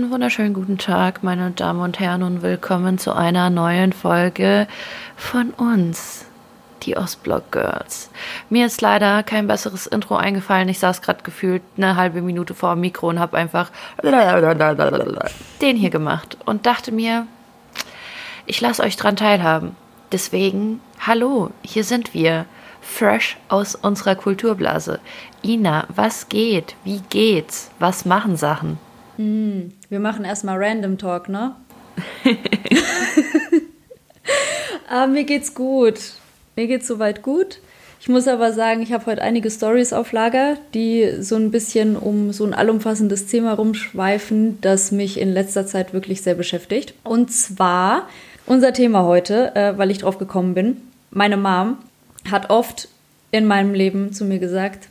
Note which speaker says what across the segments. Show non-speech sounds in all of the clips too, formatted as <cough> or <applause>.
Speaker 1: Einen wunderschönen guten Tag, meine Damen und Herren, und willkommen zu einer neuen Folge von uns, die Ostblock Girls. Mir ist leider kein besseres Intro eingefallen. Ich saß gerade gefühlt eine halbe Minute vor dem Mikro und habe einfach den hier gemacht und dachte mir, ich lasse euch dran teilhaben. Deswegen, hallo, hier sind wir, fresh aus unserer Kulturblase. Ina, was geht? Wie geht's? Was machen Sachen?
Speaker 2: Hm, wir machen erstmal Random Talk, ne? aber <laughs> mir geht's gut. Mir geht's soweit gut. Ich muss aber sagen, ich habe heute einige Stories auf Lager, die so ein bisschen um so ein allumfassendes Thema rumschweifen, das mich in letzter Zeit wirklich sehr beschäftigt. Und zwar unser Thema heute, äh, weil ich drauf gekommen bin. Meine Mom hat oft in meinem Leben zu mir gesagt,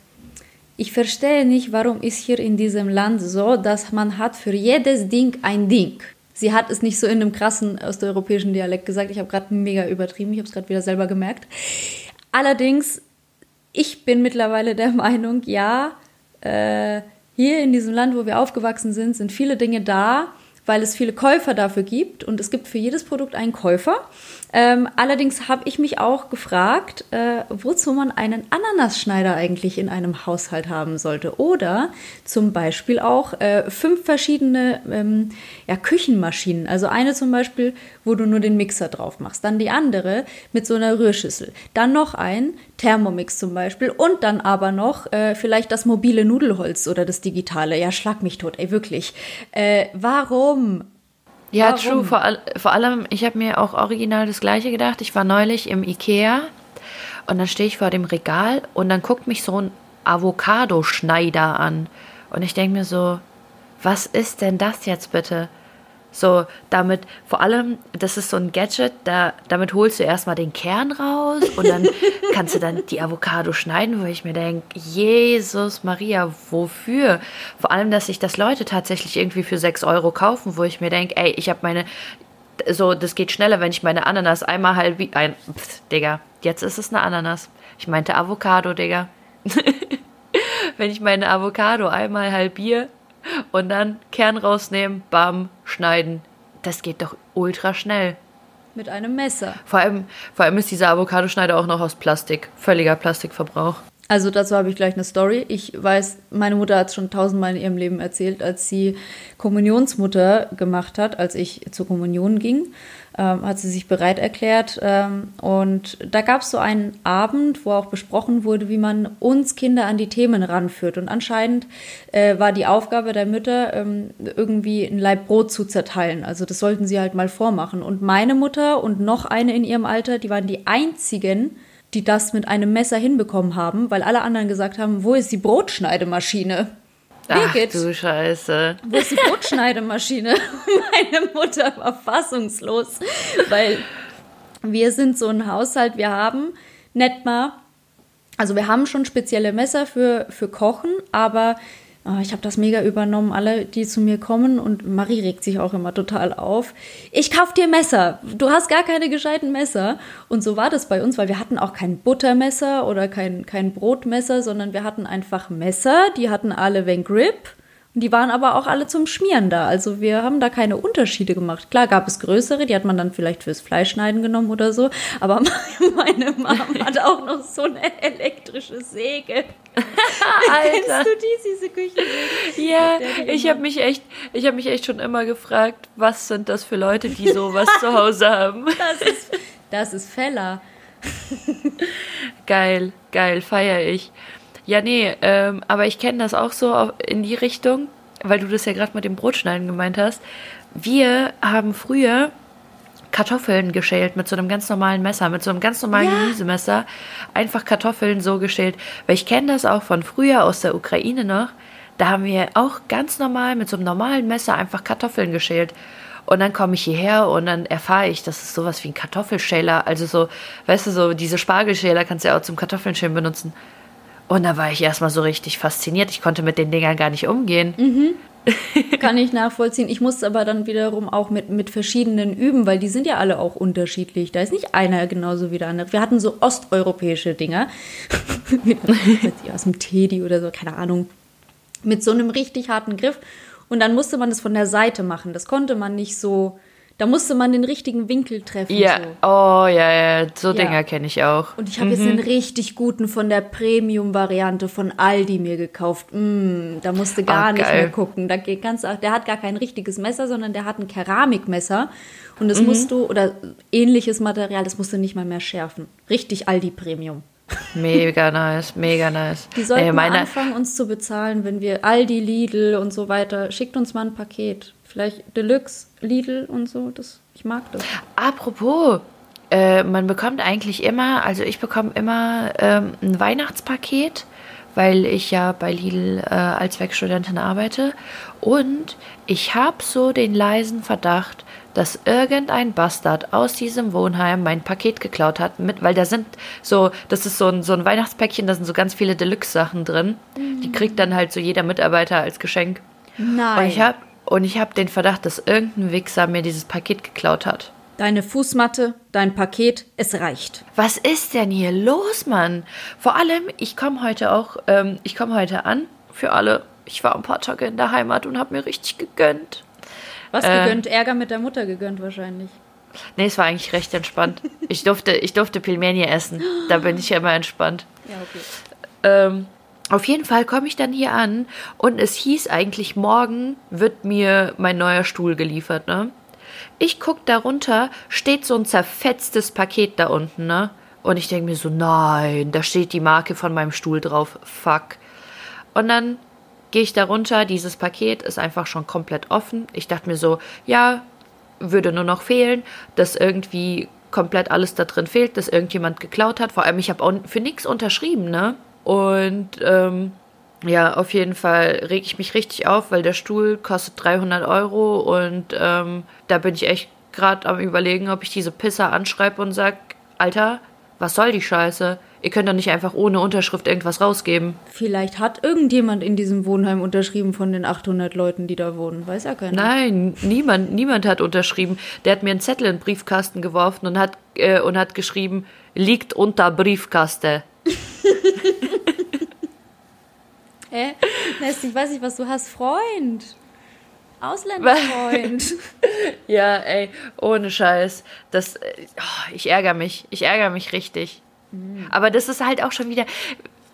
Speaker 2: ich verstehe nicht, warum ist hier in diesem Land so, dass man hat für jedes Ding ein Ding. Sie hat es nicht so in einem krassen osteuropäischen Dialekt gesagt. Ich habe gerade mega übertrieben. Ich habe es gerade wieder selber gemerkt. Allerdings, ich bin mittlerweile der Meinung, ja, äh, hier in diesem Land, wo wir aufgewachsen sind, sind viele Dinge da, weil es viele Käufer dafür gibt und es gibt für jedes Produkt einen Käufer. Ähm, allerdings habe ich mich auch gefragt, äh, wozu man einen Ananasschneider eigentlich in einem Haushalt haben sollte. Oder zum Beispiel auch äh, fünf verschiedene ähm, ja, Küchenmaschinen. Also eine zum Beispiel, wo du nur den Mixer drauf machst. Dann die andere mit so einer Rührschüssel. Dann noch ein Thermomix zum Beispiel. Und dann aber noch äh, vielleicht das mobile Nudelholz oder das digitale. Ja, schlag mich tot, ey, wirklich. Äh, warum?
Speaker 1: Ja, Warum? true. Vor, all, vor allem, ich habe mir auch original das Gleiche gedacht. Ich war neulich im Ikea und dann stehe ich vor dem Regal und dann guckt mich so ein Avocado-Schneider an. Und ich denke mir so, was ist denn das jetzt bitte? So, damit, vor allem, das ist so ein Gadget, da, damit holst du erstmal den Kern raus und dann <laughs> kannst du dann die Avocado schneiden, wo ich mir denke, Jesus Maria, wofür? Vor allem, dass sich das Leute tatsächlich irgendwie für 6 Euro kaufen, wo ich mir denke, ey, ich habe meine, so, das geht schneller, wenn ich meine Ananas einmal halb, ein, pff, Digga, jetzt ist es eine Ananas. Ich meinte Avocado, Digga. <laughs> wenn ich meine Avocado einmal halbiere, und dann Kern rausnehmen, bam, schneiden. Das geht doch ultra schnell.
Speaker 2: Mit einem Messer.
Speaker 1: Vor allem, vor allem ist dieser Avocadoschneider auch noch aus Plastik. Völliger Plastikverbrauch.
Speaker 2: Also dazu habe ich gleich eine Story. Ich weiß, meine Mutter hat es schon tausendmal in ihrem Leben erzählt, als sie Kommunionsmutter gemacht hat, als ich zur Kommunion ging ähm, hat sie sich bereit erklärt. Ähm, und da gab es so einen Abend, wo auch besprochen wurde, wie man uns Kinder an die Themen ranführt. Und anscheinend äh, war die Aufgabe der Mütter, ähm, irgendwie ein Leib Brot zu zerteilen. Also das sollten sie halt mal vormachen. Und meine Mutter und noch eine in ihrem Alter, die waren die einzigen, die das mit einem Messer hinbekommen haben, weil alle anderen gesagt haben, wo ist die Brotschneidemaschine?
Speaker 1: Birgit, Ach du Scheiße.
Speaker 2: Wo ist die Brotschneidemaschine? <laughs> Meine Mutter war fassungslos, weil wir sind so ein Haushalt, wir haben nicht mal, also wir haben schon spezielle Messer für, für Kochen, aber ich habe das mega übernommen, alle, die zu mir kommen und Marie regt sich auch immer total auf. Ich kauf dir Messer. Du hast gar keine gescheiten Messer. Und so war das bei uns, weil wir hatten auch kein Buttermesser oder kein, kein Brotmesser, sondern wir hatten einfach Messer, die hatten alle wenn Grip und die waren aber auch alle zum Schmieren da. Also wir haben da keine Unterschiede gemacht. Klar gab es größere, die hat man dann vielleicht fürs Fleischschneiden genommen oder so. Aber <laughs> meine Mama hat auch noch so eine elektrische Säge. <laughs>
Speaker 1: Alter. Kennst du die, diese Küchensäge? Ja, ich habe mich echt, ich habe mich echt schon immer gefragt, was sind das für Leute, die sowas zu Hause haben? <laughs>
Speaker 2: Das ist, das ist Feller.
Speaker 1: geil, geil, feier ich. Ja, nee, ähm, aber ich kenne das auch so in die Richtung, weil du das ja gerade mit dem Brotschneiden gemeint hast. Wir haben früher Kartoffeln geschält mit so einem ganz normalen Messer, mit so einem ganz normalen ja. Gemüsemesser. Einfach Kartoffeln so geschält. Weil ich kenne das auch von früher aus der Ukraine noch. Da haben wir auch ganz normal mit so einem normalen Messer einfach Kartoffeln geschält. Und dann komme ich hierher und dann erfahre ich, dass es sowas wie ein Kartoffelschäler, also so, weißt du, so diese Spargelschäler kannst du ja auch zum Kartoffeln schälen benutzen. Und da war ich erstmal so richtig fasziniert. Ich konnte mit den Dingern gar nicht umgehen.
Speaker 2: Mhm. <laughs> Kann ich nachvollziehen. Ich musste aber dann wiederum auch mit, mit verschiedenen üben, weil die sind ja alle auch unterschiedlich. Da ist nicht einer genauso wie der andere. Wir hatten so osteuropäische Dinger. <laughs> aus dem Teddy oder so, keine Ahnung. Mit so einem richtig harten Griff. Und dann musste man das von der Seite machen. Das konnte man nicht so. Da musste man den richtigen Winkel treffen.
Speaker 1: Ja,
Speaker 2: So.
Speaker 1: oh ja, ja, so
Speaker 2: Ja.
Speaker 1: Dinger kenne ich auch.
Speaker 2: Und ich habe jetzt den richtig guten von der Premium-Variante von Aldi mir gekauft. Mm, da musste gar
Speaker 1: Ah,
Speaker 2: nicht
Speaker 1: geil.
Speaker 2: mehr gucken. Da geht ganz, der hat gar kein richtiges Messer, sondern der hat ein Keramikmesser. Und
Speaker 1: Mhm.
Speaker 2: das musst du, oder ähnliches Material, das musst du nicht mal mehr schärfen. Richtig Aldi Premium.
Speaker 1: Mega nice, mega nice.
Speaker 2: Die sollten
Speaker 1: Nee,
Speaker 2: mal anfangen, uns zu bezahlen, wenn wir Aldi, Lidl und so weiter. Schickt uns mal ein Paket. Vielleicht Deluxe, Lidl und so. Das, ich mag das.
Speaker 1: Apropos, äh, man bekommt eigentlich immer, also ich bekomme immer ähm, ein Weihnachtspaket, weil ich ja bei Lidl äh, als Werkstudentin arbeite. Und ich habe so den leisen Verdacht, dass irgendein Bastard aus diesem Wohnheim mein Paket geklaut hat, mit, weil da sind so, das ist so ein, so ein Weihnachtspäckchen, da sind so ganz viele Deluxe-Sachen drin. Die kriegt dann halt so jeder Mitarbeiter als Geschenk.
Speaker 2: Nein.
Speaker 1: Und ich habe und ich habe den Verdacht, dass irgendein Wichser mir dieses Paket geklaut hat.
Speaker 2: Deine Fußmatte, dein Paket, es reicht.
Speaker 1: Was ist denn hier los, Mann? Vor allem, ich komme heute auch, ähm, ich komme heute an für alle. Ich war ein paar Tage in der Heimat und habe mir richtig gegönnt.
Speaker 2: Was
Speaker 1: Äh.
Speaker 2: gegönnt? Ärger mit der Mutter gegönnt wahrscheinlich.
Speaker 1: Nee, es war eigentlich recht entspannt. <laughs> Ich durfte, ich durfte Pilmeni essen. Da bin ich ja immer entspannt.
Speaker 2: Ja, okay.
Speaker 1: Ähm, auf jeden Fall komme ich dann hier an und es hieß eigentlich, morgen wird mir mein neuer Stuhl geliefert, ne? Ich guck darunter, steht so ein zerfetztes Paket da unten, ne? Und ich denke mir so, nein, da steht die Marke von meinem Stuhl drauf. Fuck. Und dann gehe ich darunter, dieses Paket ist einfach schon komplett offen. Ich dachte mir so, ja, würde nur noch fehlen, dass irgendwie komplett alles da drin fehlt, dass irgendjemand geklaut hat. Vor allem, ich habe auch für nichts unterschrieben, ne? Und ähm, ja, auf jeden Fall reg ich mich richtig auf, weil der Stuhl kostet 300 Euro und ähm, da bin ich echt gerade am überlegen, ob ich diese Pisser anschreibe und sag, Alter, was soll die Scheiße? Ihr könnt doch nicht einfach ohne Unterschrift irgendwas rausgeben.
Speaker 2: Vielleicht hat irgendjemand in diesem Wohnheim unterschrieben von den 800 Leuten, die da wohnen. Weiß ja keiner.
Speaker 1: Nein, niemand, niemand hat unterschrieben. Der hat mir einen Zettel in den Briefkasten geworfen und hat, äh, und hat geschrieben, liegt unter Briefkaste. <laughs>
Speaker 2: Hä? Nest, ich weiß nicht, was du hast. Freund. Ausländerfreund. <laughs>
Speaker 1: Ja, ey, ohne Scheiß. Das, äh, oh, ich ärgere mich. Ich ärgere mich richtig. Aber das ist halt auch schon wieder.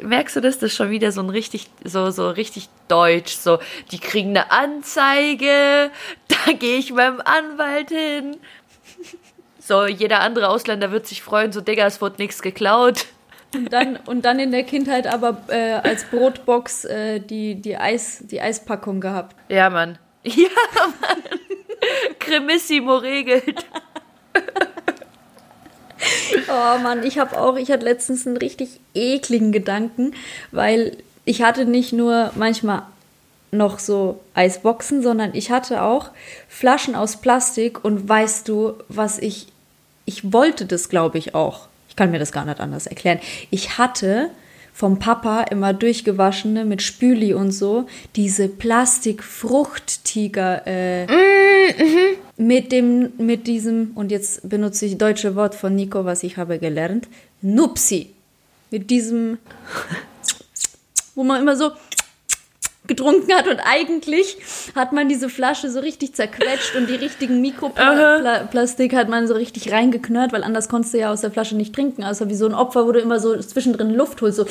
Speaker 1: Merkst du das? Das ist schon wieder so ein richtig, so, so richtig deutsch. So, die kriegen eine Anzeige, <laughs> da gehe ich beim Anwalt hin. So, jeder andere Ausländer wird sich freuen, so, Digga, es wurde nichts geklaut.
Speaker 2: Und, dann, und dann in der Kindheit aber äh, als Brotbox äh, die, die, Eis, die Eispackung gehabt.
Speaker 1: Ja, Mann. <laughs> Ja, Mann. Cremissimo regelt. <laughs>
Speaker 2: Oh Mann, ich habe auch, ich hatte letztens einen richtig ekligen Gedanken, weil ich hatte nicht nur manchmal noch so Eisboxen, sondern ich hatte auch Flaschen aus Plastik und weißt du, was ich, ich wollte das glaube ich auch. Ich kann mir das gar nicht anders erklären. Ich hatte vom Papa immer durchgewaschene mit Spüli und so diese Plastikfruchttiger äh, mit dem, mit diesem, und jetzt benutze ich deutsche Wort von Nico, was ich habe gelernt, Nupsi. Mit diesem, wo man immer so getrunken hat und eigentlich hat man diese Flasche so richtig zerquetscht und die richtigen Mikroplastik hat man so richtig reingeknurrt, weil anders konntest du ja aus der Flasche nicht trinken, außer wie so ein Opfer, wo du immer so zwischendrin Luft holst, so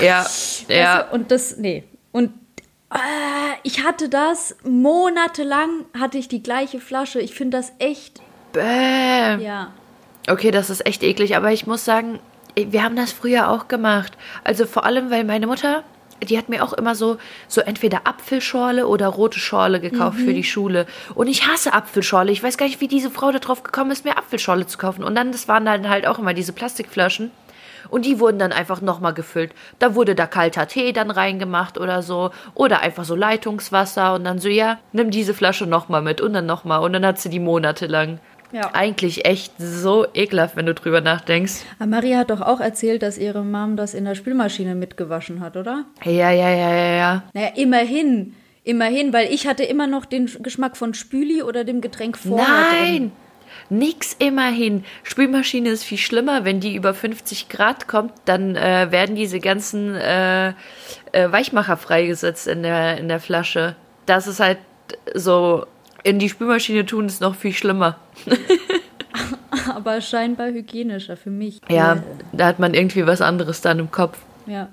Speaker 1: Ja, ja.
Speaker 2: Du? Und das, nee. Und äh, ich hatte das monatelang, hatte ich die gleiche Flasche. Ich finde das echt,
Speaker 1: Bäh.
Speaker 2: ja.
Speaker 1: Okay, das ist echt eklig, aber ich muss sagen, wir haben das früher auch gemacht. Also vor allem, weil meine Mutter, die hat mir auch immer so, so entweder Apfelschorle oder rote Schorle gekauft für die Schule. Und ich hasse Apfelschorle. Ich weiß gar nicht, wie diese Frau da drauf gekommen ist, mir Apfelschorle zu kaufen. Und dann, das waren dann halt auch immer diese Plastikflaschen. Und die wurden dann einfach nochmal gefüllt. Da wurde da kalter Tee dann reingemacht oder so. Oder einfach so Leitungswasser. Und dann so, ja, nimm diese Flasche nochmal mit. Und dann nochmal. Und dann hat sie die monatelang.
Speaker 2: Ja.
Speaker 1: Eigentlich echt so ekelhaft, wenn du drüber nachdenkst.
Speaker 2: Aber Maria hat doch auch erzählt, dass ihre Mom das in der Spülmaschine mitgewaschen hat, oder?
Speaker 1: Ja, ja, ja, ja, ja.
Speaker 2: Naja, immerhin. Immerhin, weil ich hatte immer noch den Geschmack von Spüli oder dem Getränk vorher
Speaker 1: Nein!
Speaker 2: drin.
Speaker 1: nix immerhin. Spülmaschine ist viel schlimmer, wenn die über 50 Grad kommt, dann äh, werden diese ganzen äh, äh, Weichmacher freigesetzt in der, in der Flasche. Das ist halt so, in die Spülmaschine tun ist noch viel schlimmer. <laughs>
Speaker 2: Aber scheinbar hygienischer für mich.
Speaker 1: Ja, da hat man irgendwie was anderes dann im Kopf.
Speaker 2: Ja.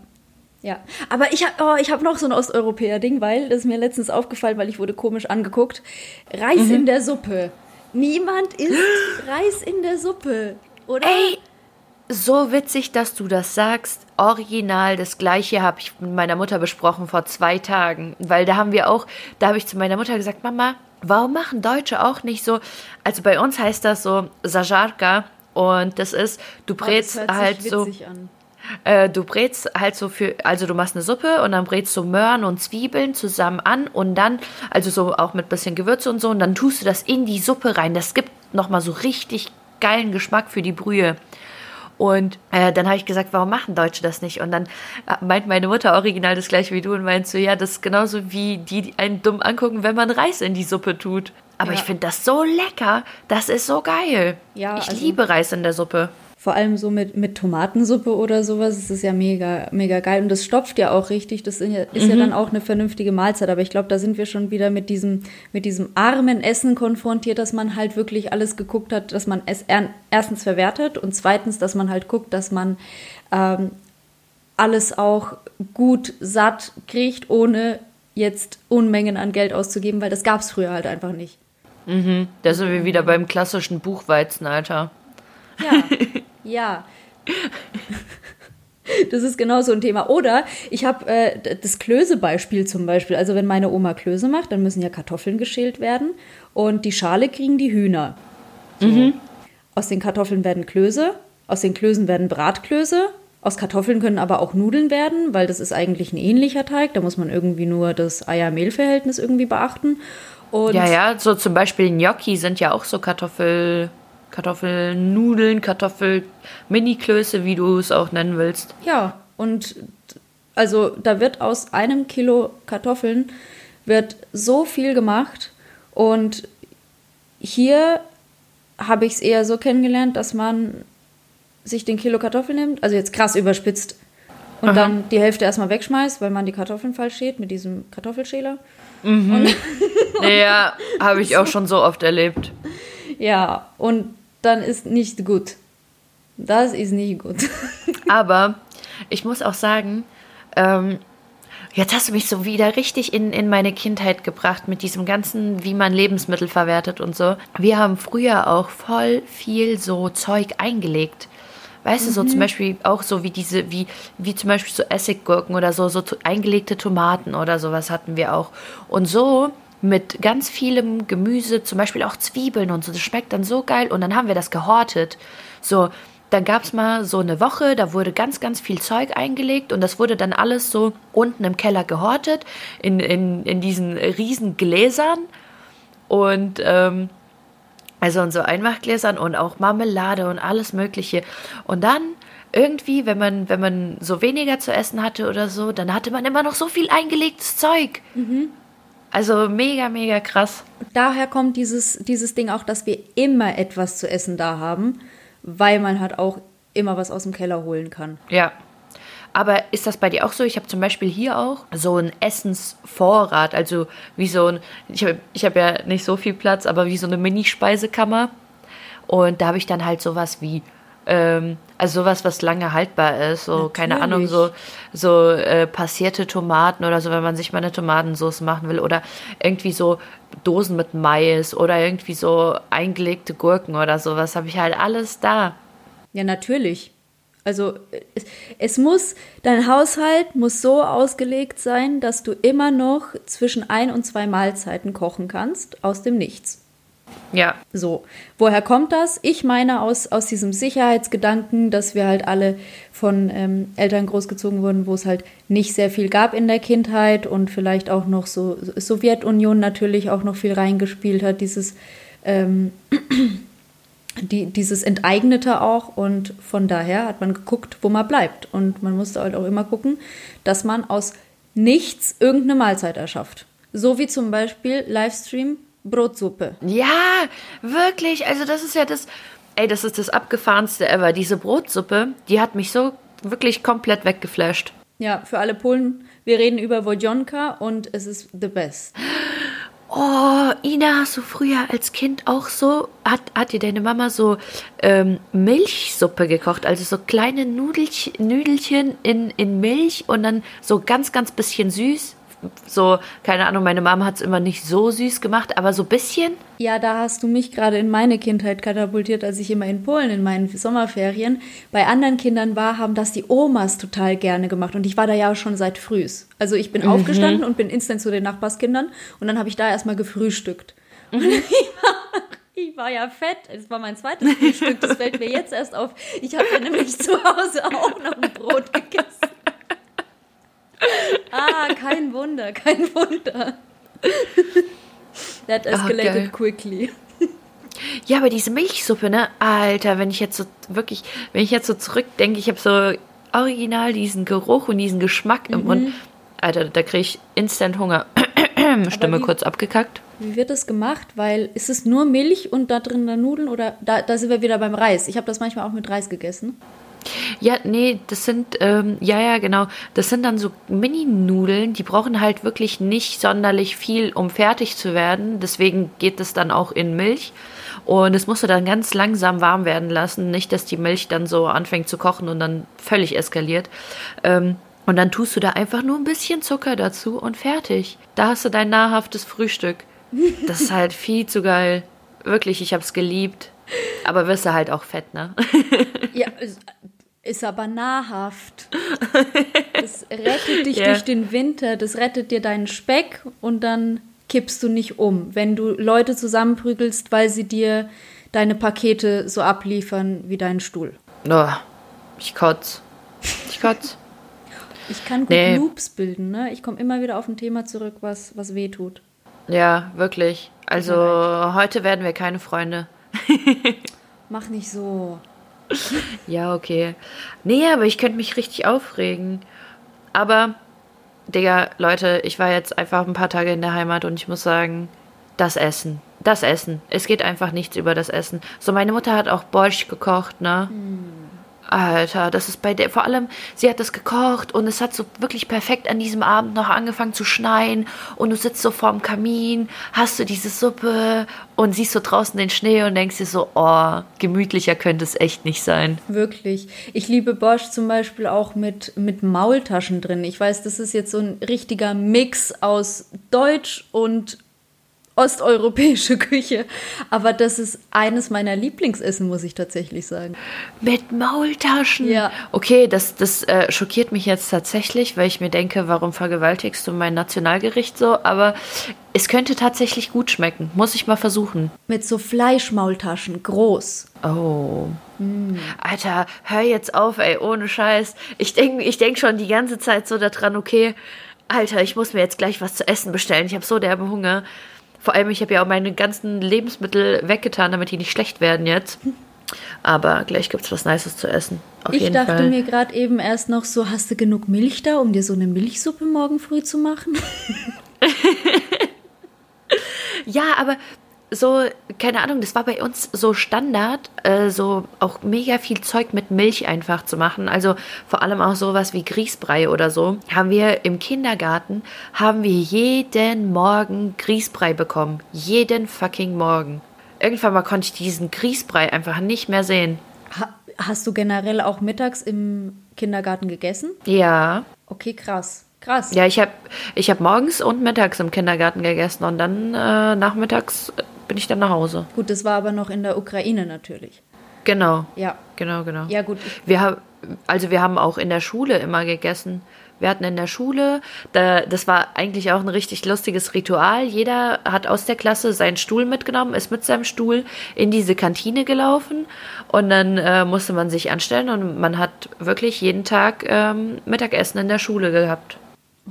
Speaker 2: Ja, aber ich habe oh, hab noch so ein Osteuropäer-Ding, weil das ist mir letztens aufgefallen, weil ich wurde komisch angeguckt. Reis mhm. in der Suppe. Niemand isst <gasps> Reis in der Suppe, oder?
Speaker 1: Ey, so witzig, dass du das sagst. Original, das gleiche habe ich mit meiner Mutter besprochen vor zwei Tagen. Weil da haben wir auch, da habe ich zu meiner Mutter gesagt, Mama, warum machen Deutsche auch nicht so, also bei uns heißt das so Sajarka und das ist, du brätst oh, halt so. Äh, du brätst halt so für, also du machst eine Suppe und dann brätst du Möhren und Zwiebeln zusammen an und dann, also so auch mit bisschen Gewürze und so, und dann tust du das in die Suppe rein. Das gibt nochmal so richtig geilen Geschmack für die Brühe. Und äh, dann habe ich gesagt, warum machen Deutsche das nicht? Und dann äh, meint meine Mutter original das gleiche wie du und meint so, ja, das ist genauso wie die, die einen dumm angucken, wenn man Reis in die Suppe tut. Aber ja. ich finde das so lecker, das ist so geil. Ja, ich also liebe Reis in der Suppe
Speaker 2: vor allem so mit, mit Tomatensuppe oder sowas, ist es ja mega, mega geil. Und das stopft ja auch richtig. Das ist ja, ist mhm. ja dann auch eine vernünftige Mahlzeit. Aber ich glaube, da sind wir schon wieder mit diesem, mit diesem armen Essen konfrontiert, dass man halt wirklich alles geguckt hat, dass man es erstens verwertet und zweitens, dass man halt guckt, dass man ähm, alles auch gut satt kriegt, ohne jetzt Unmengen an Geld auszugeben, weil das gab es früher halt einfach nicht.
Speaker 1: Mhm. Da sind wir wieder beim klassischen Buchweizen, Alter.
Speaker 2: Ja. <laughs> Ja. Das ist genau so ein Thema. Oder ich habe äh, das Klöße-Beispiel zum Beispiel. Also wenn meine Oma Klöße macht, dann müssen ja Kartoffeln geschält werden und die Schale kriegen die Hühner. So. Mhm. Aus den Kartoffeln werden Klöße, aus den Klößen werden Bratklöße, aus Kartoffeln können aber auch Nudeln werden, weil das ist eigentlich ein ähnlicher Teig. Da muss man irgendwie nur das Eier-Mehl-Verhältnis irgendwie beachten.
Speaker 1: Und ja, ja, so zum Beispiel Gnocchi sind ja auch so Kartoffel. Kartoffelnudeln, Kartoffel-Mini-Klöße, wie du es auch nennen willst.
Speaker 2: Ja, und also da wird aus einem Kilo Kartoffeln wird so viel gemacht und hier habe ich es eher so kennengelernt, dass man sich den Kilo Kartoffeln nimmt, also jetzt krass überspitzt, und Aha. dann die Hälfte erstmal wegschmeißt, weil man die Kartoffeln falsch schält mit diesem Kartoffelschäler.
Speaker 1: Mhm. ja, habe ich <laughs> auch schon so oft erlebt.
Speaker 2: Ja, und dann ist nicht gut. Das ist nicht gut. <laughs>
Speaker 1: Aber ich muss auch sagen, ähm, jetzt hast du mich so wieder richtig in, in meine Kindheit gebracht mit diesem ganzen, wie man Lebensmittel verwertet und so. Wir haben früher auch voll viel so Zeug eingelegt. Weißt du, so zum mhm. Beispiel auch so wie diese, wie, wie zum Beispiel so Essiggurken oder so, so eingelegte Tomaten oder sowas hatten wir auch. Und so mit ganz vielem Gemüse, zum Beispiel auch Zwiebeln und so. Das schmeckt dann so geil. Und dann haben wir das gehortet. So, dann gab es mal so eine Woche, da wurde ganz, ganz viel Zeug eingelegt und das wurde dann alles so unten im Keller gehortet, in, in, in diesen riesen Gläsern. Und ähm, also in so Einmachgläsern und auch Marmelade und alles Mögliche. Und dann irgendwie, wenn man, wenn man so weniger zu essen hatte oder so, dann hatte man immer noch so viel eingelegtes Zeug. Mhm. Also mega, mega krass.
Speaker 2: Daher kommt dieses, dieses Ding auch, dass wir immer etwas zu essen da haben, weil man halt auch immer was aus dem Keller holen kann.
Speaker 1: Ja. Aber ist das bei dir auch so? Ich habe zum Beispiel hier auch so einen Essensvorrat, also wie so ein, ich habe ich hab ja nicht so viel Platz, aber wie so eine Mini-Speisekammer. Und da habe ich dann halt sowas wie ähm, also sowas, was lange haltbar ist. So, Natürlich. keine Ahnung, so, so äh, passierte Tomaten oder so, wenn man sich mal eine Tomatensauce machen will. Oder irgendwie so Dosen mit Mais oder irgendwie so eingelegte Gurken oder sowas. Habe ich halt alles da.
Speaker 2: Ja, natürlich. Also es, es, muss, dein Haushalt muss so ausgelegt sein, dass du immer noch zwischen ein und zwei Mahlzeiten kochen kannst aus dem Nichts.
Speaker 1: Ja.
Speaker 2: So. Woher kommt das? Ich meine aus, aus diesem Sicherheitsgedanken, dass wir halt alle von ähm, Eltern großgezogen wurden, wo es halt nicht sehr viel gab in der Kindheit und vielleicht auch noch so Sowjetunion natürlich auch noch viel reingespielt hat, dieses, ähm, <clears throat> die, dieses Enteignete auch und von daher hat man geguckt, wo man bleibt und man musste halt auch immer gucken, dass man aus nichts irgendeine Mahlzeit erschafft. So wie zum Beispiel Livestream Brotsuppe.
Speaker 1: Ja, wirklich. Also das ist ja das, ey, das ist das abgefahrenste ever. Diese Brotsuppe, die hat mich so wirklich komplett weggeflasht.
Speaker 2: Ja, für alle Polen, wir reden über Wojonka und es ist the best.
Speaker 1: Oh, Ina, hast du früher als Kind auch so, hat, hat dir deine Mama so ähm, Milchsuppe gekocht? Also so kleine Nudelchen, Nüdelchen in, in Milch und dann so ganz, ganz bisschen süß? So, keine Ahnung, meine Mama hat es immer nicht so süß gemacht, aber so ein bisschen.
Speaker 2: Ja, da hast du mich gerade in meine Kindheit katapultiert, als ich immer in Polen in meinen Sommerferien bei anderen Kindern war, haben das die Omas total gerne gemacht und ich war da ja schon seit frühs. Also ich bin mhm. aufgestanden und bin instant zu den Nachbarskindern und dann habe ich da erstmal gefrühstückt. Mhm. <laughs> Und ich war, ja fett. Es war mein zweites Frühstück. Das fällt mir jetzt erst auf. Ich habe ja nämlich zu Hause auch noch ein Brot gegessen. Ah, kein Wunder, kein Wunder. That escalated oh, quickly.
Speaker 1: Ja, aber diese Milchsuppe, ne? Alter, wenn ich jetzt so wirklich, wenn ich jetzt so zurückdenke, ich habe so original diesen Geruch und diesen Geschmack im mhm. Mund. Alter, da kriege ich instant Hunger. Stimme wie, kurz abgekackt.
Speaker 2: Wie wird das gemacht? Weil ist es nur Milch und da drin dann Nudeln oder da, da sind wir wieder beim Reis. Ich habe das manchmal auch mit Reis gegessen.
Speaker 1: Ja, nee, das sind, ähm, ja, ja, genau. Das sind dann so Mini-Nudeln, die brauchen halt wirklich nicht sonderlich viel, um fertig zu werden. Deswegen geht es dann auch in Milch. Und es musst du dann ganz langsam warm werden lassen. Nicht, dass die Milch dann so anfängt zu kochen und dann völlig eskaliert. Ähm, und dann tust du da einfach nur ein bisschen Zucker dazu und fertig. Da hast du dein nahrhaftes Frühstück. Das ist halt viel zu geil. Wirklich, ich hab's geliebt. Aber wirst du halt auch fett, ne?
Speaker 2: ja, <laughs> ist aber nahrhaft. <laughs> Das rettet dich yeah. durch den Winter, das rettet dir deinen Speck und dann kippst du nicht um, wenn du Leute zusammenprügelst, weil sie dir deine Pakete so abliefern wie deinen Stuhl.
Speaker 1: Oh, ich kotz. Ich kotz. <laughs>
Speaker 2: ich kann gut nee. Loops bilden, ne? Ich komme immer wieder auf ein Thema zurück, was, was weh tut.
Speaker 1: Ja, wirklich. Also heute werden wir keine Freunde. <laughs>
Speaker 2: Mach nicht so.
Speaker 1: Ja, okay. Nee, aber ich könnte mich richtig aufregen. Aber, Digga, Leute, ich war jetzt einfach ein paar Tage in der Heimat und ich muss sagen, das Essen. Das Essen. Es geht einfach nichts über das Essen. So, meine Mutter hat auch Borsch gekocht, ne? Mm. Alter, das ist bei der, vor allem, sie hat das gekocht und es hat so wirklich perfekt an diesem Abend noch angefangen zu schneien und du sitzt so vorm Kamin, hast du diese Suppe und siehst so draußen den Schnee und denkst dir so, oh, gemütlicher könnte es echt nicht sein.
Speaker 2: Wirklich. Ich liebe Bosch zum Beispiel auch mit, mit Maultaschen drin. Ich weiß, das ist jetzt so ein richtiger Mix aus Deutsch und osteuropäische Küche. Aber das ist eines meiner Lieblingsessen, muss ich tatsächlich sagen.
Speaker 1: Mit Maultaschen?
Speaker 2: Ja.
Speaker 1: Okay, das, das äh, schockiert mich jetzt tatsächlich, weil ich mir denke, warum vergewaltigst du mein Nationalgericht so? Aber es könnte tatsächlich gut schmecken. Muss ich mal versuchen.
Speaker 2: Mit so Fleischmaultaschen, groß.
Speaker 1: Oh. Mm. Alter, hör jetzt auf, ey, ohne Scheiß. Ich denke ich denk schon die ganze Zeit so daran, okay, Alter, ich muss mir jetzt gleich was zu essen bestellen. Ich habe so derbe Hunger. Vor allem, ich habe ja auch meine ganzen Lebensmittel weggetan, damit die nicht schlecht werden jetzt. Aber gleich gibt es was Nices zu essen.
Speaker 2: Auf ich dachte Fall. mir gerade eben erst noch so, hast du genug Milch da, um dir so eine Milchsuppe morgen früh zu machen? <laughs>
Speaker 1: ja, aber so, keine Ahnung, das war bei uns so Standard, äh, so auch mega viel Zeug mit Milch einfach zu machen. Also vor allem auch sowas wie Grießbrei oder so. Haben wir im Kindergarten, haben wir jeden Morgen Grießbrei bekommen. Jeden fucking Morgen. Irgendwann mal konnte ich diesen Grießbrei einfach nicht mehr sehen.
Speaker 2: Ha hast du generell auch mittags im Kindergarten gegessen?
Speaker 1: Ja.
Speaker 2: Okay, krass. Krass.
Speaker 1: Ja, ich habe ich hab morgens und mittags im Kindergarten gegessen und dann äh, nachmittags bin ich dann nach Hause.
Speaker 2: Gut, das war aber noch in der Ukraine natürlich.
Speaker 1: Genau.
Speaker 2: Ja.
Speaker 1: Genau, genau.
Speaker 2: Ja, gut.
Speaker 1: Wir haben, also wir haben auch in der Schule immer gegessen. Wir hatten in der Schule, da, das war eigentlich auch ein richtig lustiges Ritual. Jeder hat aus der Klasse seinen Stuhl mitgenommen, ist mit seinem Stuhl in diese Kantine gelaufen und dann äh, musste man sich anstellen und man hat wirklich jeden Tag ähm, Mittagessen in der Schule gehabt.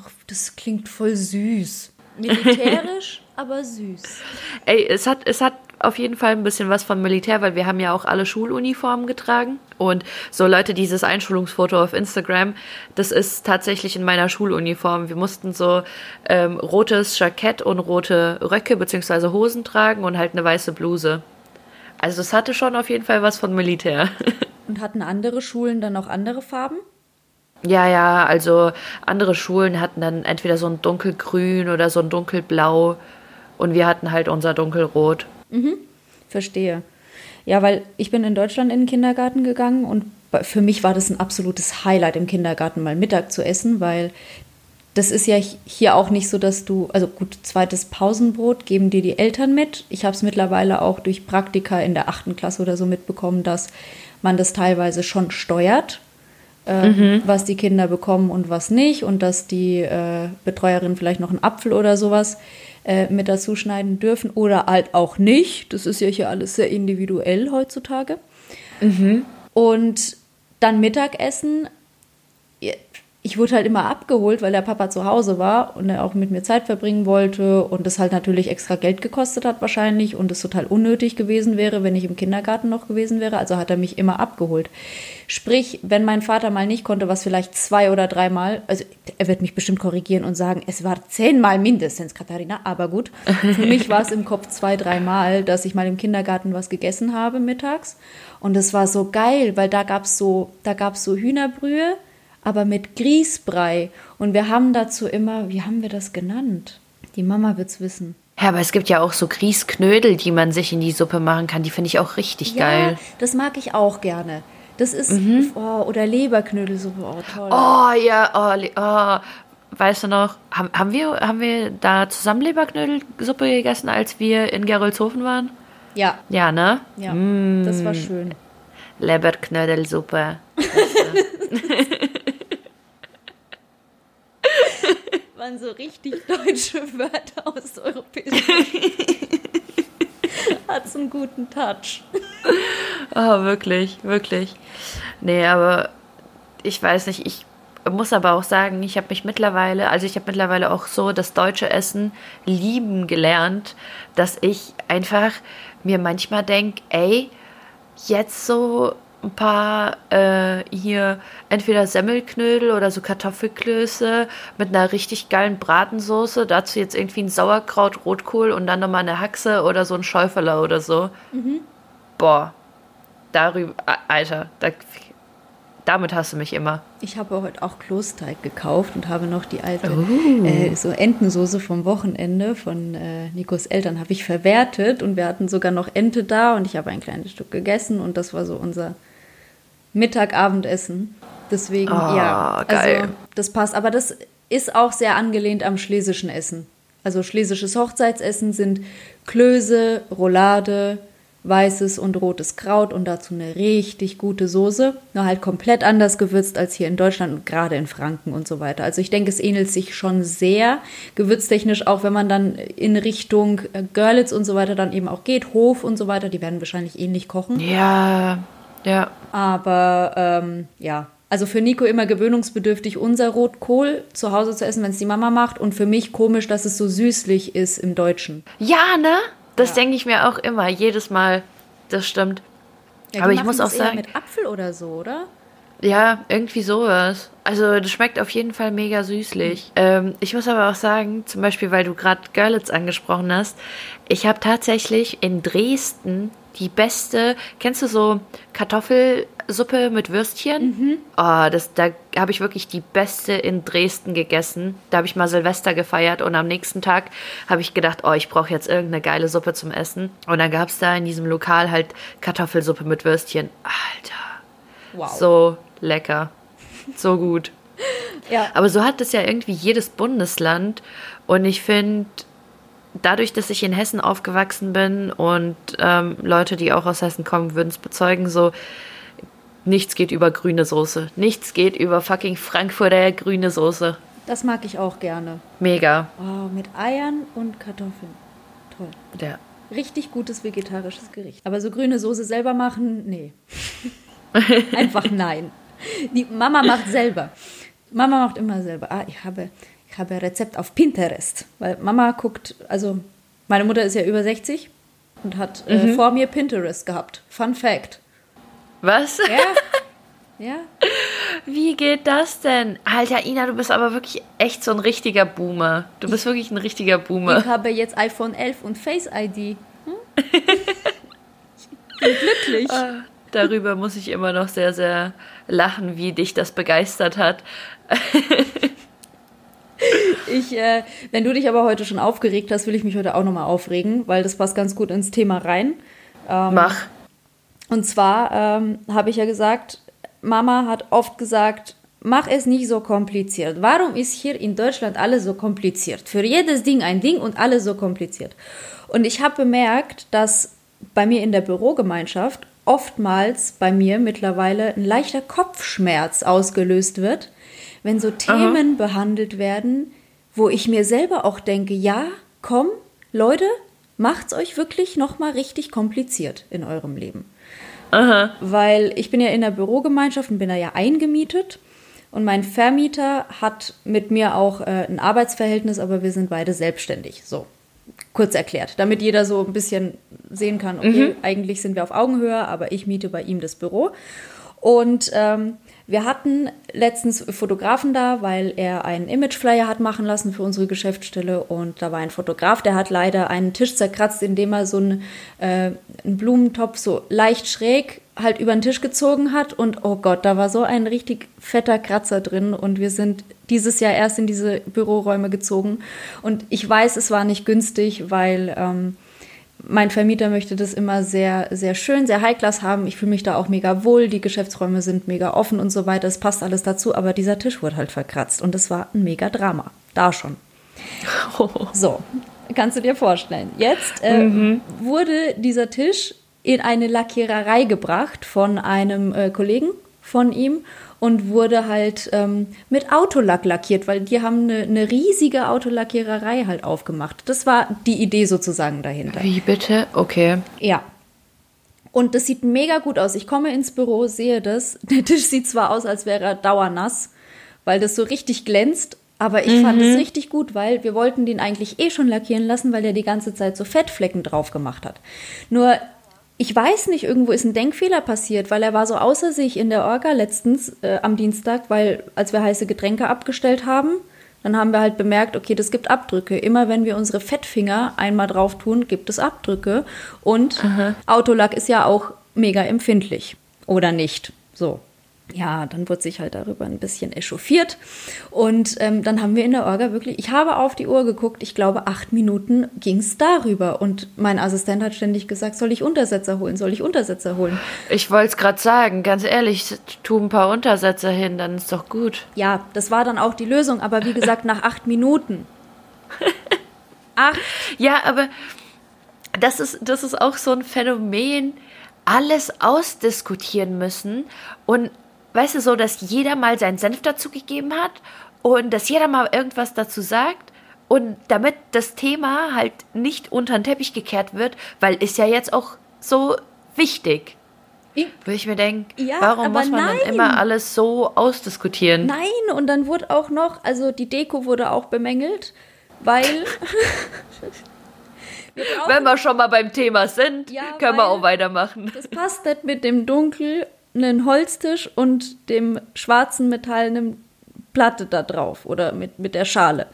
Speaker 2: Ach, das klingt voll süß. Militärisch, <laughs> aber süß.
Speaker 1: Ey, es hat, es hat auf jeden Fall ein bisschen was von Militär, weil wir haben ja auch alle Schuluniformen getragen. Und so Leute, dieses Einschulungsfoto auf Instagram, das ist tatsächlich in meiner Schuluniform. Wir mussten so ähm, rotes Jackett und rote Röcke bzw. Hosen tragen und halt eine weiße Bluse. Also es hatte schon auf jeden Fall was von Militär. <laughs>
Speaker 2: Und hatten andere Schulen dann auch andere Farben?
Speaker 1: Ja, ja, also andere Schulen hatten dann entweder so ein dunkelgrün oder so ein dunkelblau und wir hatten halt unser dunkelrot.
Speaker 2: Mhm, verstehe. Ja, weil ich bin in Deutschland in den Kindergarten gegangen und für mich war das ein absolutes Highlight im Kindergarten mal Mittag zu essen, weil das ist ja hier auch nicht so, dass du, also gut, zweites Pausenbrot geben dir die Eltern mit. Ich habe es mittlerweile auch durch Praktika in der achten Klasse oder so mitbekommen, dass man das teilweise schon steuert, äh, mhm. was die Kinder bekommen und was nicht und dass die äh, Betreuerin vielleicht noch einen Apfel oder sowas äh, mit dazu schneiden dürfen oder halt auch nicht. Das ist ja hier alles sehr individuell heutzutage. Mhm. Und dann Mittagessen ich wurde halt immer abgeholt, weil der Papa zu Hause war und er auch mit mir Zeit verbringen wollte und das halt natürlich extra Geld gekostet hat wahrscheinlich und es total unnötig gewesen wäre, wenn ich im Kindergarten noch gewesen wäre. Also hat er mich immer abgeholt. Sprich, wenn mein Vater mal nicht konnte, was vielleicht zwei oder dreimal, also er wird mich bestimmt korrigieren und sagen, es war zehnmal mindestens, Katharina, aber gut. Für mich war es im Kopf zwei, dreimal, dass ich mal im Kindergarten was gegessen habe mittags und es war so geil, weil da gab's so, da gab's so Hühnerbrühe aber mit Grießbrei. Und wir haben dazu immer, wie haben wir das genannt? Die Mama wird's wissen.
Speaker 1: Ja, aber es gibt ja auch so Grießknödel, die man sich in die Suppe machen kann. Die finde ich auch richtig ja, geil.
Speaker 2: Das mag ich auch gerne. Das ist, mhm. oh, oder Leberknödelsuppe, oh toll.
Speaker 1: Oh ja, oh, oh. weißt du noch, haben, haben, wir, haben wir da zusammen Leberknödelsuppe gegessen, als wir in Gerolzhofen waren?
Speaker 2: Ja.
Speaker 1: Ja, ne?
Speaker 2: Ja, mm. das war schön.
Speaker 1: Leberknödelsuppe. <laughs>
Speaker 2: waren so richtig <laughs> deutsche Wörter aus europäischen. Hat so einen guten Touch.
Speaker 1: Oh, <laughs> wirklich, wirklich. Nee, aber ich weiß nicht, ich muss aber auch sagen, ich habe mich mittlerweile, also ich habe mittlerweile auch so das deutsche Essen lieben gelernt, dass ich einfach mir manchmal denke, ey, jetzt so ein paar äh, hier entweder Semmelknödel oder so Kartoffelklöße mit einer richtig geilen Bratensoße. Dazu jetzt irgendwie ein Sauerkraut, Rotkohl und dann nochmal eine Haxe oder so ein Schäuferler oder so. Mhm. Boah, darüber, Alter, da, damit hast du mich immer.
Speaker 2: Ich habe heute auch Klosteig gekauft und habe noch die alte uh. äh, so Entensoße vom Wochenende von äh, Nikos Eltern habe ich verwertet und wir hatten sogar noch Ente da und ich habe ein kleines Stück gegessen und das war so unser Mittag, Abendessen. Deswegen, oh, ja, geil. also das passt. Aber das ist auch sehr angelehnt am schlesischen Essen. Also schlesisches Hochzeitsessen sind Klöße, Roulade, weißes und rotes Kraut und dazu eine richtig gute Soße. Nur halt komplett anders gewürzt als hier in Deutschland und gerade in Franken und so weiter. Also ich denke, es ähnelt sich schon sehr gewürztechnisch, auch wenn man dann in Richtung Görlitz und so weiter dann eben auch geht, Hof und so weiter, die werden wahrscheinlich ähnlich kochen.
Speaker 1: Ja, ja.
Speaker 2: Aber ähm, ja, also für Nico immer gewöhnungsbedürftig, unser Rotkohl zu Hause zu essen, wenn es die Mama macht. Und für mich komisch, dass es so süßlich ist im Deutschen.
Speaker 1: Ja, ne? Das ja. denke ich mir auch immer, jedes Mal. Das stimmt.
Speaker 2: Ja, aber ich muss auch sagen. mit Apfel oder so, oder?
Speaker 1: Ja, irgendwie sowas. Also das schmeckt auf jeden Fall mega süßlich. Mhm. Ähm, ich muss aber auch sagen, zum Beispiel, weil du gerade Görlitz angesprochen hast, ich habe tatsächlich in Dresden die beste, kennst du so Kartoffelsuppe mit Würstchen? Mhm. Oh, das, da habe ich wirklich die beste in Dresden gegessen. Da habe ich mal Silvester gefeiert und am nächsten Tag habe ich gedacht, oh, ich brauche jetzt irgendeine geile Suppe zum Essen. Und dann gab es da in diesem Lokal halt Kartoffelsuppe mit Würstchen. Alter. Wow. So lecker. So gut. <laughs> ja. Aber so hat es ja irgendwie jedes Bundesland. Und ich finde, dadurch, dass ich in Hessen aufgewachsen bin und ähm, Leute, die auch aus Hessen kommen, würden es bezeugen, so nichts geht über grüne Soße. Nichts geht über fucking Frankfurter grüne Soße.
Speaker 2: Das mag ich auch gerne.
Speaker 1: Mega.
Speaker 2: Oh, mit Eiern und Kartoffeln. Toll.
Speaker 1: Ja.
Speaker 2: Richtig gutes vegetarisches Gericht. Aber so grüne Soße selber machen, nee. <laughs> Einfach nein. Die Mama macht selber. Mama macht immer selber. Ah, ich habe Ich habe ein Rezept auf Pinterest, weil Mama guckt, also meine Mutter ist ja über 60 und hat äh, vor mir Pinterest gehabt. Fun Fact.
Speaker 1: Was?
Speaker 2: Ja. <laughs> ja.
Speaker 1: Wie geht das denn? Alter, Ina, du bist aber wirklich echt so ein richtiger Boomer. Du bist wirklich ein richtiger
Speaker 2: Ich
Speaker 1: Boomer.
Speaker 2: habe jetzt iPhone 11 und Face ID. Hm? <laughs> Ich bin glücklich.
Speaker 1: Darüber muss ich immer noch sehr, sehr lachen, wie dich das begeistert hat. <laughs>
Speaker 2: Ich, äh, wenn du dich aber heute schon aufgeregt hast, will ich mich heute auch nochmal aufregen, weil das passt ganz gut ins Thema rein.
Speaker 1: Mach.
Speaker 2: Und zwar ähm, habe ich ja gesagt, Mama hat oft gesagt, mach es nicht so kompliziert. Warum ist hier in Deutschland alles so kompliziert? Für jedes Ding ein Ding und alles so kompliziert. Und ich habe bemerkt, dass bei mir in der Bürogemeinschaft oftmals bei mir mittlerweile ein leichter Kopfschmerz ausgelöst wird, wenn so Themen behandelt werden, wo ich mir selber auch denke, ja, komm, Leute, macht's euch wirklich noch mal richtig kompliziert in eurem Leben weil ich bin ja in der Bürogemeinschaft und bin da ja eingemietet. Und mein Vermieter hat mit mir auch äh, ein Arbeitsverhältnis, aber wir sind beide selbstständig. So, kurz erklärt, damit jeder so ein bisschen sehen kann, okay, eigentlich sind wir auf Augenhöhe, aber ich miete bei ihm das Büro. Und ähm, wir hatten letztens Fotografen da, weil er einen Imageflyer hat machen lassen für unsere Geschäftsstelle. Und da war ein Fotograf, der hat leider einen Tisch zerkratzt, indem er so einen, äh, einen Blumentopf so leicht schräg halt über den Tisch gezogen hat. Und oh Gott, da war so ein richtig fetter Kratzer drin. Und wir sind dieses Jahr erst in diese Büroräume gezogen. Und ich weiß, es war nicht günstig, weil ähm, mein Vermieter möchte das immer sehr, sehr schön, sehr High-Class haben. Ich fühle mich da auch mega wohl. Die Geschäftsräume sind mega offen und so weiter. Es passt alles dazu. Aber dieser Tisch wurde halt verkratzt. Und es war ein mega Drama. Da schon. <laughs> So, kannst du dir vorstellen. Jetzt äh, wurde dieser Tisch in eine Lackiererei gebracht von einem äh, Kollegen von ihm und wurde halt ähm, mit Autolack lackiert, weil die haben eine, eine riesige Autolackiererei halt aufgemacht. Das war die Idee sozusagen dahinter.
Speaker 1: Wie bitte? Okay.
Speaker 2: Ja. Und das sieht mega gut aus. Ich komme ins Büro, sehe das. <laughs> Der Tisch sieht zwar aus, als wäre er dauernass, weil das so richtig glänzt, aber ich fand es richtig gut, weil wir wollten den eigentlich eh schon lackieren lassen, weil er die ganze Zeit so Fettflecken drauf gemacht hat. Nur ich weiß nicht, irgendwo ist ein Denkfehler passiert, weil er war so außer sich in der Orga letztens äh, am Dienstag, weil als wir heiße Getränke abgestellt haben, dann haben wir halt bemerkt, okay, das gibt Abdrücke. Immer wenn wir unsere Fettfinger einmal drauf tun, gibt es Abdrücke. Und Autolack ist ja auch mega empfindlich. Oder nicht. So. Ja, dann wurde sich halt darüber ein bisschen echauffiert. Und ähm, dann haben wir in der Orga wirklich, ich habe auf die Uhr geguckt, ich glaube, acht Minuten ging es darüber. Und mein Assistent hat ständig gesagt, soll ich Untersetzer holen, soll ich Untersetzer holen?
Speaker 1: Ich wollte es gerade sagen, ganz ehrlich, tu ein paar Untersätze hin, dann ist doch gut.
Speaker 2: Ja, das war dann auch die Lösung, aber wie gesagt, nach acht Minuten. Acht.
Speaker 1: Ja, aber das ist, das ist auch so ein Phänomen, alles ausdiskutieren müssen und weißt du so, dass jeder mal seinen Senf dazu gegeben hat und dass jeder mal irgendwas dazu sagt und damit das Thema halt nicht unter den Teppich gekehrt wird, weil ist ja jetzt auch so wichtig.
Speaker 2: Ich-
Speaker 1: Wo ich mir denke,
Speaker 2: Ja,
Speaker 1: warum muss man
Speaker 2: nein.
Speaker 1: dann immer alles so ausdiskutieren?
Speaker 2: Nein, und dann wurde auch noch, also die Deko wurde auch bemängelt, weil. wir <laughs>
Speaker 1: Wenn wir schon mal beim Thema sind,
Speaker 2: Ja,
Speaker 1: können wir auch weitermachen.
Speaker 2: Das passt nicht mit dem dunklen Holztisch und dem schwarzen metallenen Platte da drauf oder mit, mit der Schale.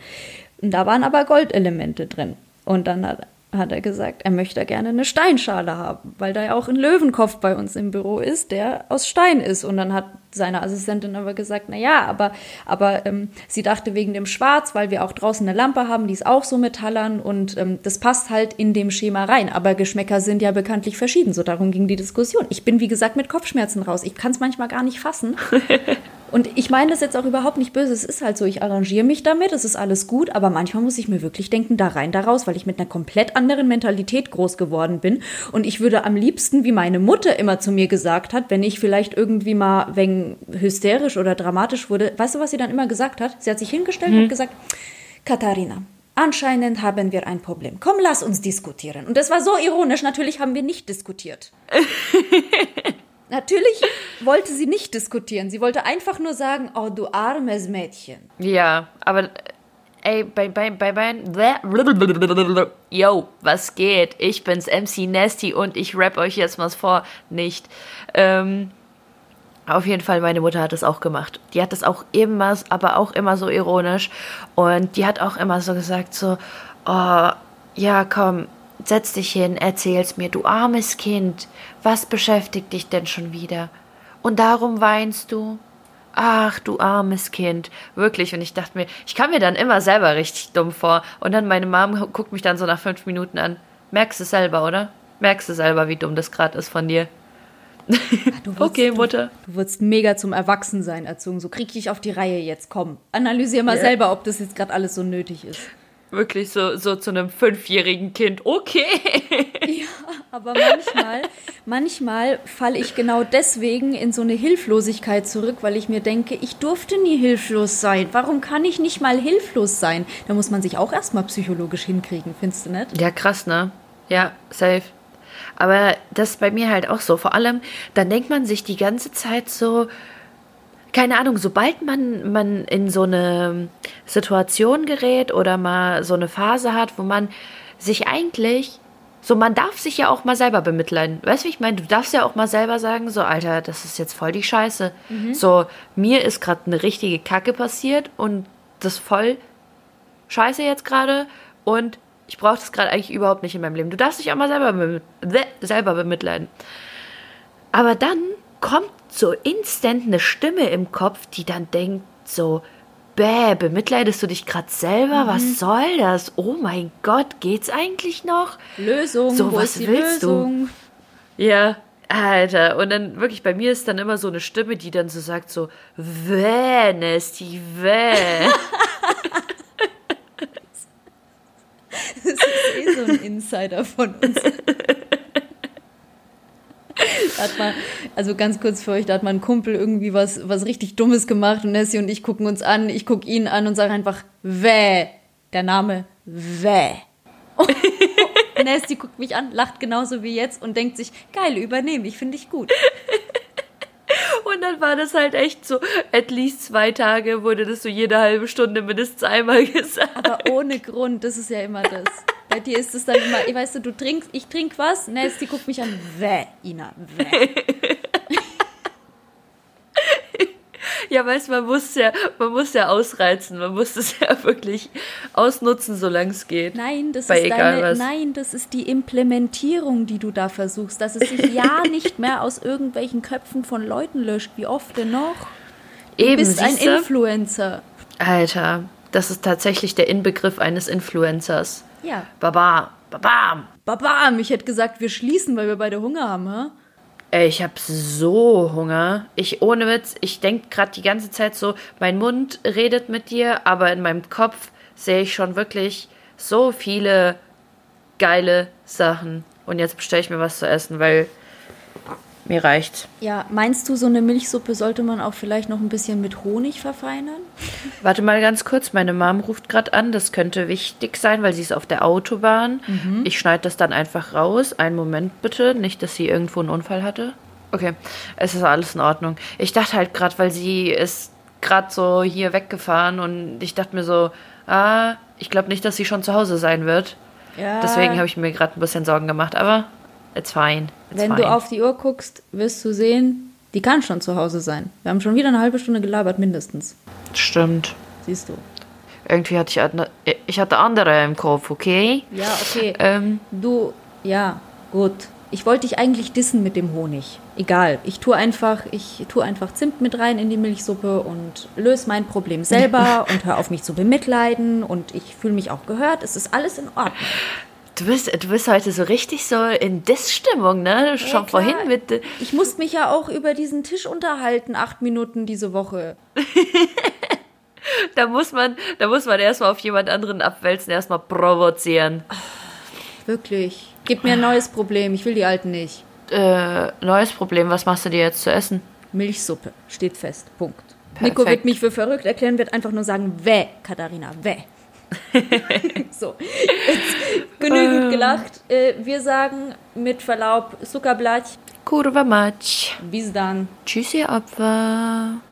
Speaker 2: Und da waren aber Goldelemente drin. Und dann hat, hat er gesagt, er möchte gerne eine Steinschale haben, weil da ja auch ein Löwenkopf bei uns im Büro ist, der aus Stein ist. Und dann hat seine Assistentin aber gesagt, na ja, aber, aber ähm, sie dachte wegen dem Schwarz, weil wir auch draußen eine Lampe haben, die ist auch so metallern und ähm, das passt halt in dem Schema rein. Aber Geschmäcker sind ja bekanntlich verschieden, so darum ging die Diskussion. Ich bin, wie gesagt, mit Kopfschmerzen raus. Ich kann es manchmal gar nicht fassen. <laughs> Und ich meine das jetzt auch überhaupt nicht böse. Es ist halt so, ich arrangiere mich damit, es ist alles gut, aber manchmal muss ich mir wirklich denken, da rein, da raus, weil ich mit einer komplett anderen Mentalität groß geworden bin. Und ich würde am liebsten, wie meine Mutter immer zu mir gesagt hat, wenn ich vielleicht irgendwie mal wegen hysterisch oder dramatisch wurde, weißt du, was sie dann immer gesagt hat? Sie hat sich hingestellt und hat gesagt, Katharina, anscheinend haben wir ein Problem. Komm, lass uns diskutieren. Und das war so ironisch, natürlich haben wir nicht diskutiert. <laughs> Natürlich wollte sie nicht diskutieren. Sie wollte einfach nur sagen, oh du armes Mädchen.
Speaker 1: Ja, aber Ey, bei, bei, bei, bei, yo, was geht? Ich bin's, MC Nasty und ich rap euch jetzt was vor. Nicht. Ähm, auf jeden Fall, meine Mutter hat es auch gemacht. Die hat es auch immer, aber auch immer so ironisch. Und die hat auch immer so gesagt, so, oh, ja, komm, setz dich hin, erzähl's mir, du armes Kind. Was beschäftigt dich denn schon wieder? Und darum weinst du? Ach, du armes Kind. Wirklich. Und ich dachte mir, ich kam mir dann immer selber richtig dumm vor. Und dann meine Mom guckt mich dann so nach fünf Minuten an. Merkst du selber, oder? Merkst du selber, wie dumm das gerade ist von dir?
Speaker 2: Ach, <laughs> okay, Mutter. Du, du wurdest mega zum Erwachsensein erzogen. So krieg dich auf die Reihe jetzt. Komm, analysier mal ja. selber, ob das jetzt gerade alles so nötig ist.
Speaker 1: Wirklich so, so zu einem fünfjährigen Kind. Okay. <laughs>
Speaker 2: Ja, aber manchmal, manchmal falle ich genau deswegen in so eine Hilflosigkeit zurück, weil ich mir denke, ich durfte nie hilflos sein. Warum kann ich nicht mal hilflos sein? Da muss man sich auch erstmal psychologisch hinkriegen, findest du nicht?
Speaker 1: Ja, krass, ne? Ja, safe. Aber das ist bei mir halt auch so. Vor allem, dann denkt man sich die ganze Zeit so, keine Ahnung, sobald man, man in so eine Situation gerät oder mal so eine Phase hat, wo man sich eigentlich, so man darf sich ja auch mal selber bemitleiden. Weißt du, wie ich meine? Du darfst ja auch mal selber sagen, so, Alter, das ist jetzt voll die Scheiße. Mhm. So, mir ist gerade eine richtige Kacke passiert und das voll scheiße jetzt gerade und ich brauche das gerade eigentlich überhaupt nicht in meinem Leben. Du darfst dich auch mal selber, selber bemitleiden. Aber dann kommt so instant eine Stimme im Kopf, die dann denkt so, bäh, bemitleidest du dich gerade selber? Mhm. Was soll das? Oh mein Gott, geht's eigentlich noch?
Speaker 2: Lösung,
Speaker 1: so, was willst Lösung? du? Ja, Alter, und dann wirklich bei mir ist dann immer so eine Stimme, die dann so sagt so, wäh, Nesty, wäh. <laughs>
Speaker 2: das ist eh so ein Insider von uns. <laughs> <laughs> hat man, also ganz kurz für euch, da hat mein Kumpel irgendwie was, was richtig Dummes gemacht und Nessie und ich gucken uns an, ich gucke ihn an und sage einfach, wäh. Der Name, wäh. <laughs> Und Nessie guckt mich an, lacht genauso wie jetzt und denkt sich, geil, übernehme ich, finde ich gut. <laughs>
Speaker 1: Und dann war das halt echt so, at least zwei Tage wurde das so jede halbe Stunde mindestens einmal gesagt.
Speaker 2: Aber ohne Grund, das ist ja immer das. Bei dir ist es dann immer, weißt du, du trinkst, ich trink was, Nasty guckt mich an, wäh, Ina, wäh. <laughs>
Speaker 1: Ja, weißt du, man muss ja, man muss ja ausreizen, man muss es ja wirklich ausnutzen, solange es geht.
Speaker 2: Nein, das ist deine, nein, das ist die Implementierung, die du da versuchst, dass es sich ja <laughs> nicht mehr aus irgendwelchen Köpfen von Leuten löscht. Wie oft denn noch? Du Eben, bist ein Influencer.
Speaker 1: Alter, das ist tatsächlich der Inbegriff eines Influencers.
Speaker 2: Ja.
Speaker 1: Baba, babam.
Speaker 2: Babam, ich hätte gesagt, wir schließen, weil wir beide Hunger haben, ha?
Speaker 1: Ey, ich hab so Hunger. Ich, ohne Witz, ich denk grad die ganze Zeit so, mein Mund redet mit dir, aber in meinem Kopf sehe ich schon wirklich so viele geile Sachen. Und jetzt bestelle ich mir was zu essen, weil mir reicht.
Speaker 2: Ja, meinst du, so eine Milchsuppe sollte man auch vielleicht noch ein bisschen mit Honig verfeinern?
Speaker 1: Warte mal ganz kurz, meine Mom ruft gerade an. Das könnte wichtig sein, weil sie ist auf der Autobahn. Mhm. Ich schneide das dann einfach raus. Einen Moment bitte, nicht, dass sie irgendwo einen Unfall hatte. Okay, es ist alles in Ordnung. Ich dachte halt gerade, weil sie ist gerade so hier weggefahren und ich dachte mir so, ah, ich glaube nicht, dass sie schon zu Hause sein wird. Ja. Deswegen habe ich mir gerade ein bisschen Sorgen gemacht, aber it's fine.
Speaker 2: It's Wenn fine. du auf die Uhr guckst, wirst du sehen, die kann schon zu Hause sein. Wir haben schon wieder eine halbe Stunde gelabert, mindestens.
Speaker 1: Stimmt.
Speaker 2: Siehst du.
Speaker 1: Irgendwie hatte ich, ich hatte andere im Kopf, okay?
Speaker 2: Ja, okay. Ähm, du, ja, gut. Ich wollte dich eigentlich dissen mit dem Honig. Egal. Ich tue einfach, ich tue einfach Zimt mit rein in die Milchsuppe und löse mein Problem selber <laughs> und hör auf mich zu bemitleiden und ich fühle mich auch gehört. Es ist alles in Ordnung.
Speaker 1: Du bist, du bist heute so richtig so in Diss-Stimmung, ne? Schon ja, vorhin mit. Äh,
Speaker 2: ich musste mich ja auch über diesen Tisch unterhalten, acht Minuten diese Woche. <laughs>
Speaker 1: da muss man, da muss man erstmal auf jemand anderen abwälzen, erstmal provozieren. Ach,
Speaker 2: wirklich. Gib mir ein neues Problem, ich will die alten nicht.
Speaker 1: Äh, neues Problem, was machst du dir jetzt zu essen?
Speaker 2: Milchsuppe, steht fest. Punkt. Perfekt. Nico wird mich für verrückt erklären, wird einfach nur sagen, weh, Katharina, weh. <laughs> so, jetzt genügend gelacht. Äh, wir sagen mit Verlaub Zuckerblatt.
Speaker 1: Kurwa mać.
Speaker 2: Bis dann.
Speaker 1: Tschüss, ihr Opfer.